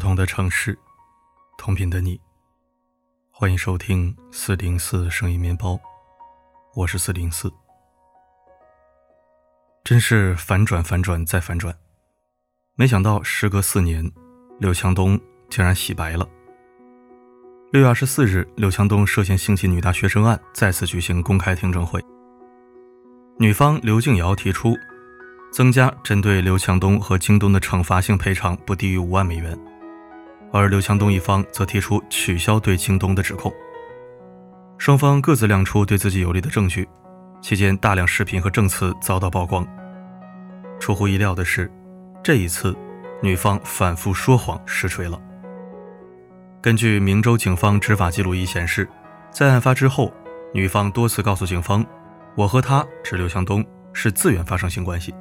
不同的城市，同频的你，欢迎收听四零四声音面包，我是四零四。真是反转，反转再反转，没想到时隔四年，刘强东竟然洗白了。六月二十四日，刘强东涉嫌性侵女大学生案再次举行公开听证会，女方刘静瑶提出增加针对刘强东和京东的惩罚性赔偿，不低于五万美元。而刘强东一方则提出取消对京东的指控，双方各自亮出对自己有利的证据，期间大量视频和证词遭到曝光。出乎意料的是，这一次女方反复说谎实锤了。根据明州警方执法记录仪显示，在案发之后，女方多次告诉警方：“我和他指刘强东是自愿发生性关系。”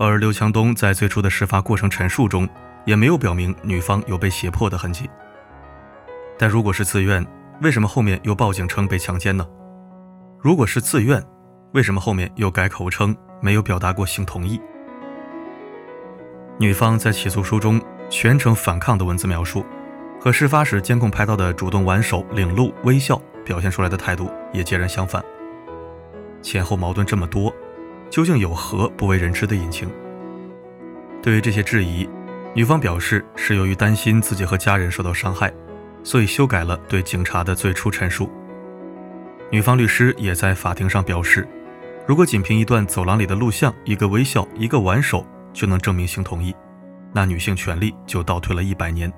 而刘强东在最初的事发过程陈述中。也没有表明女方有被胁迫的痕迹。但如果是自愿，为什么后面又报警称被强奸呢？如果是自愿，为什么后面又改口称没有表达过性同意？女方在起诉书中全程反抗的文字描述，和事发时监控拍到的主动挽手、领路、微笑表现出来的态度也截然相反。前后矛盾这么多，究竟有何不为人知的隐情？对于这些质疑。女方表示是由于担心自己和家人受到伤害，所以修改了对警察的最初陈述。女方律师也在法庭上表示，如果仅凭一段走廊里的录像、一个微笑、一个挽手就能证明性同意，那女性权利就倒退了一百年。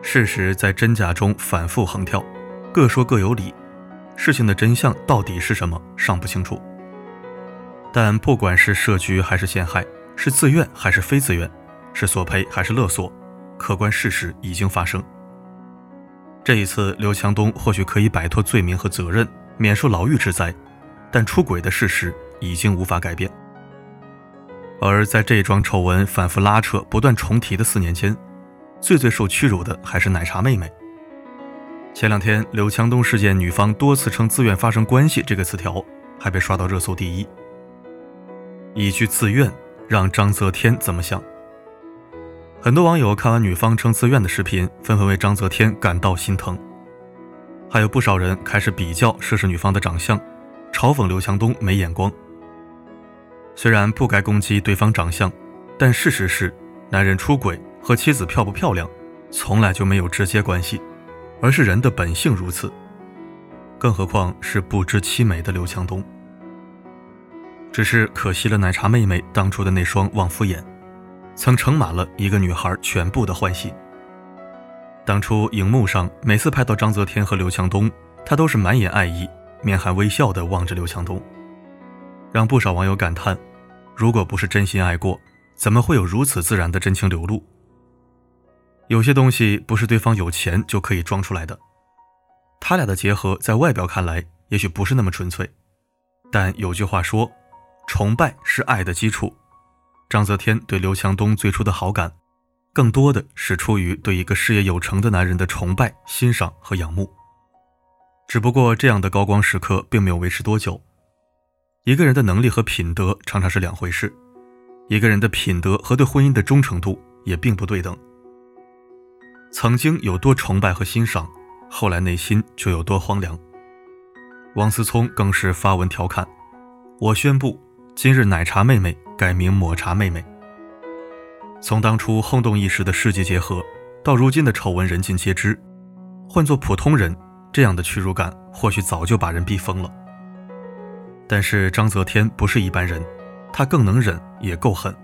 事实在真假中反复横跳，各说各有理，事情的真相到底是什么尚不清楚。但不管是设局还是陷害。是自愿还是非自愿，是索赔还是勒索，客观事实已经发生。这一次，刘强东或许可以摆脱罪名和责任，免受牢狱之灾，但出轨的事实已经无法改变。而在这桩丑闻反复拉扯、不断重提的四年间，最最受屈辱的还是奶茶妹妹。前两天，刘强东事件女方多次称自愿发生关系这个词条，还被刷到热搜第一。一句自愿。让张泽天怎么想？很多网友看完女方称自愿的视频，纷纷为张泽天感到心疼。还有不少人开始比较涉事女方的长相，嘲讽刘强东没眼光。虽然不该攻击对方长相，但事实是，男人出轨和妻子漂不漂亮，从来就没有直接关系，而是人的本性如此。更何况是不知妻美的刘强东。只是可惜了奶茶妹妹当初的那双旺夫眼，曾盛满了一个女孩全部的欢喜。当初荧幕上每次拍到张泽天和刘强东，她都是满眼爱意，面含微笑的望着刘强东，让不少网友感叹：如果不是真心爱过，怎么会有如此自然的真情流露？有些东西不是对方有钱就可以装出来的。他俩的结合在外表看来也许不是那么纯粹，但有句话说。崇拜是爱的基础。张泽天对刘强东最初的好感，更多的是出于对一个事业有成的男人的崇拜、欣赏和仰慕。只不过这样的高光时刻并没有维持多久。一个人的能力和品德常常是两回事，一个人的品德和对婚姻的忠诚度也并不对等。曾经有多崇拜和欣赏，后来内心就有多荒凉。王思聪更是发文调侃：“我宣布。”今日奶茶妹妹改名抹茶妹妹。从当初轰动一时的世纪结合，到如今的丑闻人尽皆知，换做普通人，这样的屈辱感或许早就把人逼疯了。但是张泽天不是一般人，他更能忍，也够狠。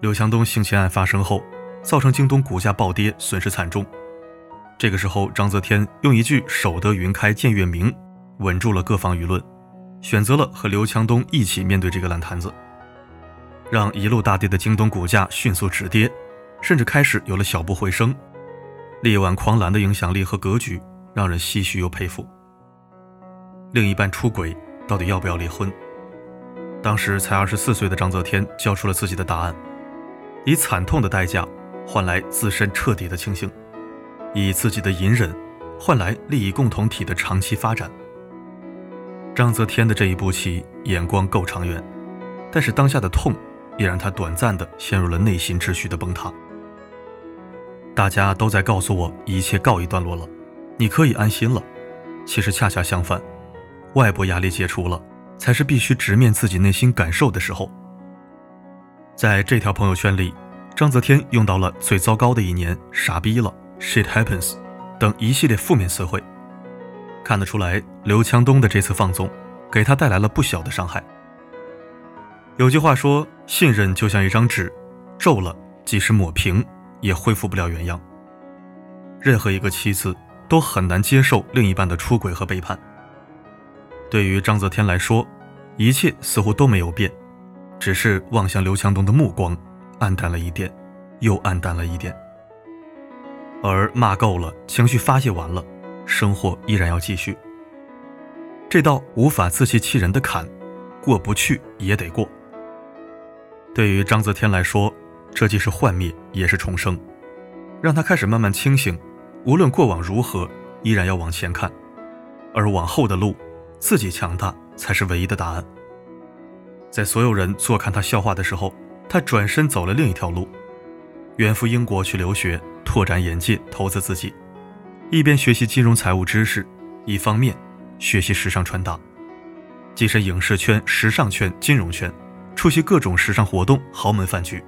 刘强东性侵案发生后，造成京东股价暴跌，损失惨重。这个时候，张泽天用一句“守得云开见月明”，稳住了各方舆论。选择了和刘强东一起面对这个烂摊子，让一路大跌的京东股价迅速止跌，甚至开始有了小步回升。力挽狂澜的影响力和格局让人唏嘘又佩服。另一半出轨，到底要不要离婚？当时才二十四岁的张泽天交出了自己的答案：以惨痛的代价换来自身彻底的清醒，以自己的隐忍换来利益共同体的长期发展。章泽天的这一步棋眼光够长远，但是当下的痛也让他短暂的陷入了内心秩序的崩塌。大家都在告诉我一切告一段落了，你可以安心了。其实恰恰相反，外部压力解除了，才是必须直面自己内心感受的时候。在这条朋友圈里，章泽天用到了“最糟糕的一年”“傻逼了 ”“shit happens” 等一系列负面词汇，看得出来，刘强东的这次放纵，给他带来了不小的伤害。有句话说：“信任就像一张纸，皱了，即使抹平。”也恢复不了原样。任何一个妻子都很难接受另一半的出轨和背叛。对于章泽天来说，一切似乎都没有变，只是望向刘强东的目光暗淡了一点，又暗淡了一点。而骂够了，情绪发泄完了，生活依然要继续。这道无法自欺欺人的坎，过不去也得过。对于章泽天来说。这既是幻灭，也是重生，让他开始慢慢清醒。无论过往如何，依然要往前看，而往后的路，自己强大才是唯一的答案。在所有人坐看他笑话的时候，他转身走了另一条路，远赴英国去留学，拓展眼界，投资自己，一边学习金融财务知识，一方面学习时尚穿搭，跻身影视圈、时尚圈、金融圈，出席各种时尚活动、豪门饭局。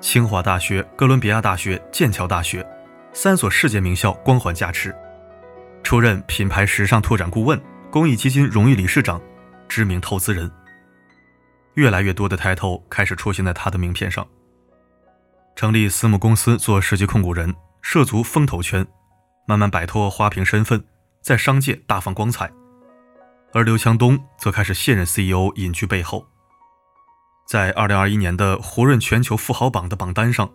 清华大学、哥伦比亚大学、剑桥大学，三所世界名校光环加持，出任品牌时尚拓展顾问、公益基金荣誉理事长、知名投资人。越来越多的抬头开始出现在他的名片上。成立私募公司做实际控股人，涉足风投圈，慢慢摆脱花瓶身份，在商界大放光彩。而刘强东则开始现任 CEO 隐居背后。在二零二一年的胡润全球富豪榜的榜单上，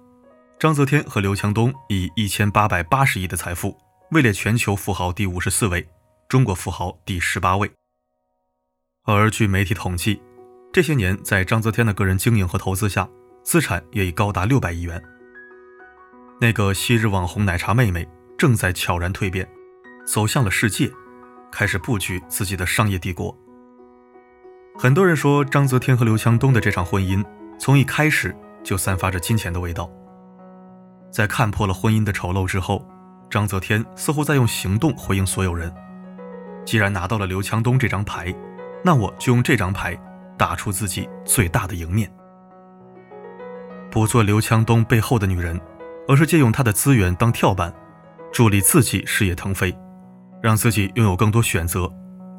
章泽天和刘强东以一千八百八十亿的财富位列全球富豪第五十四位，中国富豪第十八位。而据媒体统计，这些年在章泽天的个人经营和投资下，资产也已高达六百亿元。那个昔日网红奶茶妹妹正在悄然蜕变，走向了世界，开始布局自己的商业帝国。很多人说，章泽天和刘强东的这场婚姻从一开始就散发着金钱的味道。在看破了婚姻的丑陋之后，章泽天似乎在用行动回应所有人：既然拿到了刘强东这张牌，那我就用这张牌打出自己最大的赢面。不做刘强东背后的女人，而是借用他的资源当跳板，助力自己事业腾飞，让自己拥有更多选择。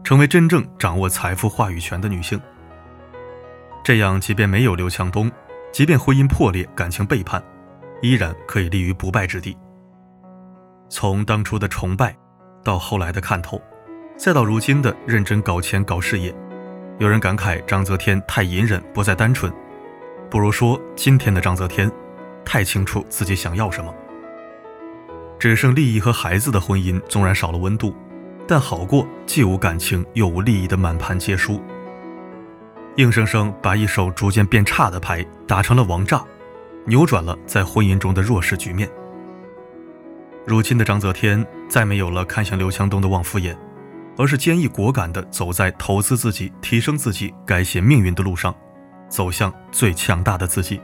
成为真正掌握财富话语权的女性，这样即便没有刘强东，即便婚姻破裂、感情背叛，依然可以立于不败之地。从当初的崇拜，到后来的看透，再到如今的认真搞钱、搞事业，有人感慨章泽天太隐忍，不再单纯，不如说今天的章泽天太清楚自己想要什么。只剩利益和孩子的婚姻，纵然少了温度。但好过既无感情又无利益的满盘皆输，硬生生把一手逐渐变差的牌打成了王炸，扭转了在婚姻中的弱势局面。如今的章泽天再没有了看向刘强东的望夫眼，而是坚毅果敢地走在投资自己、提升自己、改写命运的路上，走向最强大的自己。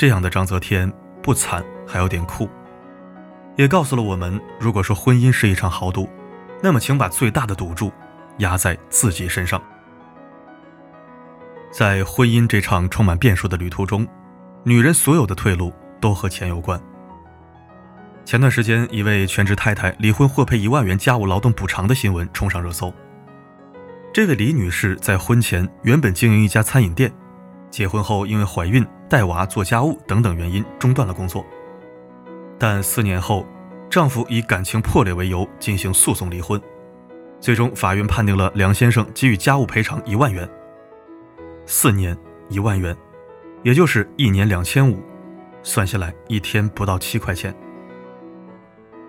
这样的章泽天不惨还有点酷，也告诉了我们：如果说婚姻是一场豪赌。那么，请把最大的赌注压在自己身上。在婚姻这场充满变数的旅途中，女人所有的退路都和钱有关。前段时间，一位全职太太离婚获赔一万元家务劳动补偿的新闻冲上热搜。这位李女士在婚前原本经营一家餐饮店，结婚后因为怀孕、带娃、做家务等等原因中断了工作，但四年后。丈夫以感情破裂为由进行诉讼离婚，最终法院判定了梁先生给予家务赔偿一万元。四年一万元，也就是一年两千五，算下来一天不到七块钱。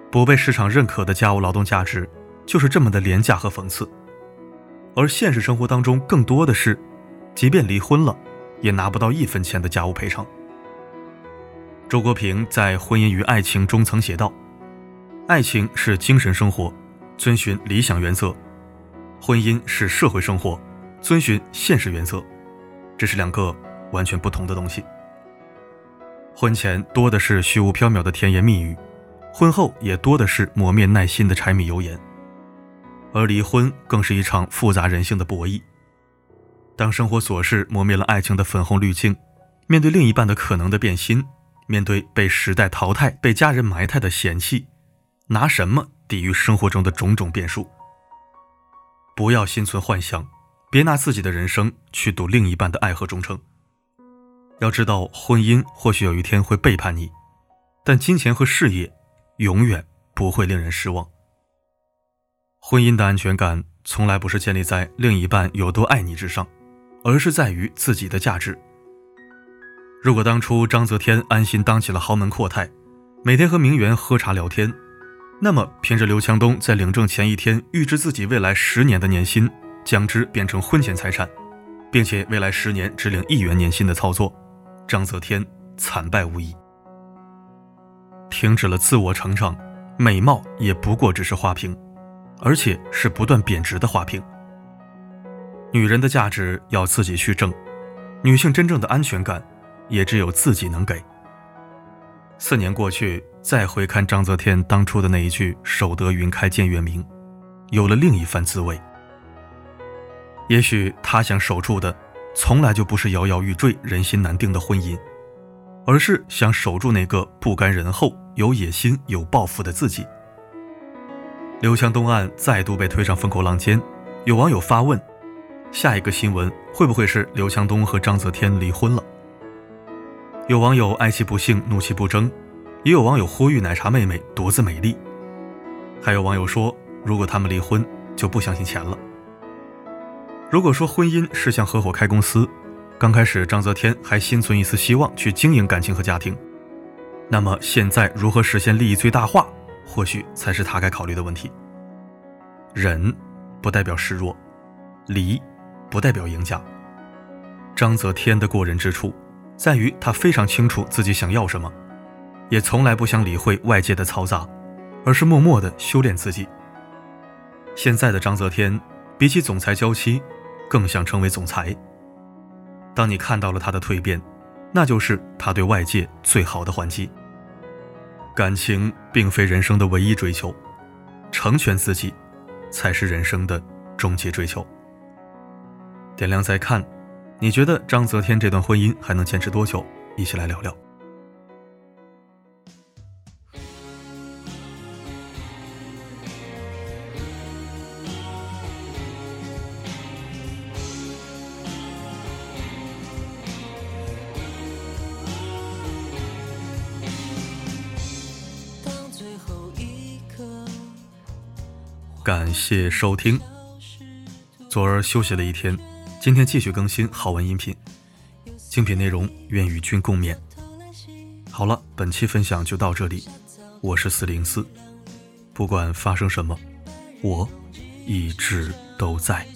不被市场认可的家务劳动价值，就是这么的廉价和讽刺。而现实生活当中，更多的是，即便离婚了，也拿不到一分钱的家务赔偿。周国平在《婚姻与爱情》中曾写道。爱情是精神生活，遵循理想原则；婚姻是社会生活，遵循现实原则。这是两个完全不同的东西。婚前多的是虚无缥缈的甜言蜜语，婚后也多的是磨灭耐心的柴米油盐。而离婚更是一场复杂人性的博弈。当生活琐事磨灭了爱情的粉红滤镜，面对另一半的可能的变心，面对被时代淘汰、被家人埋汰的嫌弃，拿什么抵御生活中的种种变数？不要心存幻想，别拿自己的人生去赌另一半的爱和忠诚。要知道，婚姻或许有一天会背叛你，但金钱和事业永远不会令人失望。婚姻的安全感从来不是建立在另一半有多爱你之上，而是在于自己的价值。如果当初章泽天安心当起了豪门阔太，每天和名媛喝茶聊天，那么凭着刘强东在领证前一天预支自己未来十年的年薪，将之变成婚前财产，并且未来十年只领一元年薪的操作，章泽天惨败无疑。停止了自我成长，美貌也不过只是花瓶。而且是不断贬值的花瓶。女人的价值要自己去挣，女性真正的安全感，也只有自己能给。四年过去，再回看章泽天当初的那一句“守得云开见月明”，有了另一番滋味。也许他想守住的，从来就不是摇摇欲坠、人心难定的婚姻，而是想守住那个不甘人后、有野心、有抱负的自己。刘强东案再度被推上风口浪尖，有网友发问：下一个新闻会不会是刘强东和章泽天离婚了？有网友哀其不幸，怒其不争，也有网友呼吁奶茶妹妹独自美丽，还有网友说，如果他们离婚，就不相信钱了。如果说婚姻是像合伙开公司，刚开始章泽天还心存一丝希望去经营感情和家庭，那么现在如何实现利益最大化？或许才是他该考虑的问题。忍，不代表示弱；离，不代表赢家。张泽天的过人之处，在于他非常清楚自己想要什么，也从来不想理会外界的嘈杂，而是默默的修炼自己。现在的张泽天，比起总裁娇妻，更想成为总裁。当你看到了他的蜕变，那就是他对外界最好的还击。感情并非人生的唯一追求，成全自己，才是人生的终极追求。点亮再看，你觉得章泽天这段婚姻还能坚持多久？一起来聊聊。感谢收听。昨儿休息了一天，今天继续更新好文音频，精品内容愿与君共勉。好了，本期分享就到这里，我是四零四，不管发生什么，我一直都在。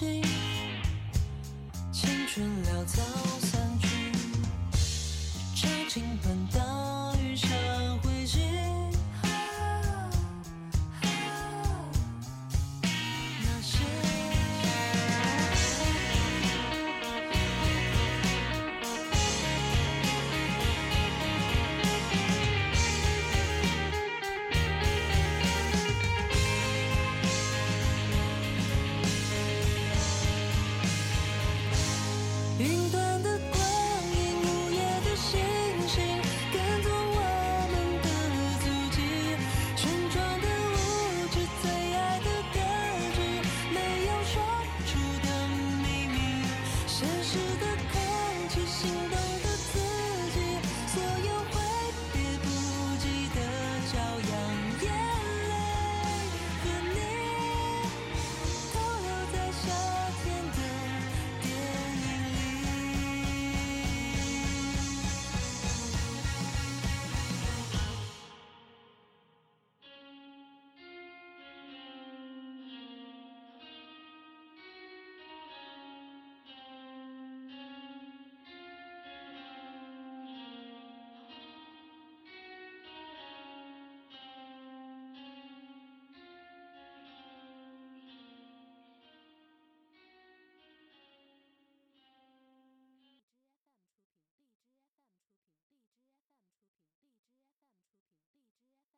青春潦草。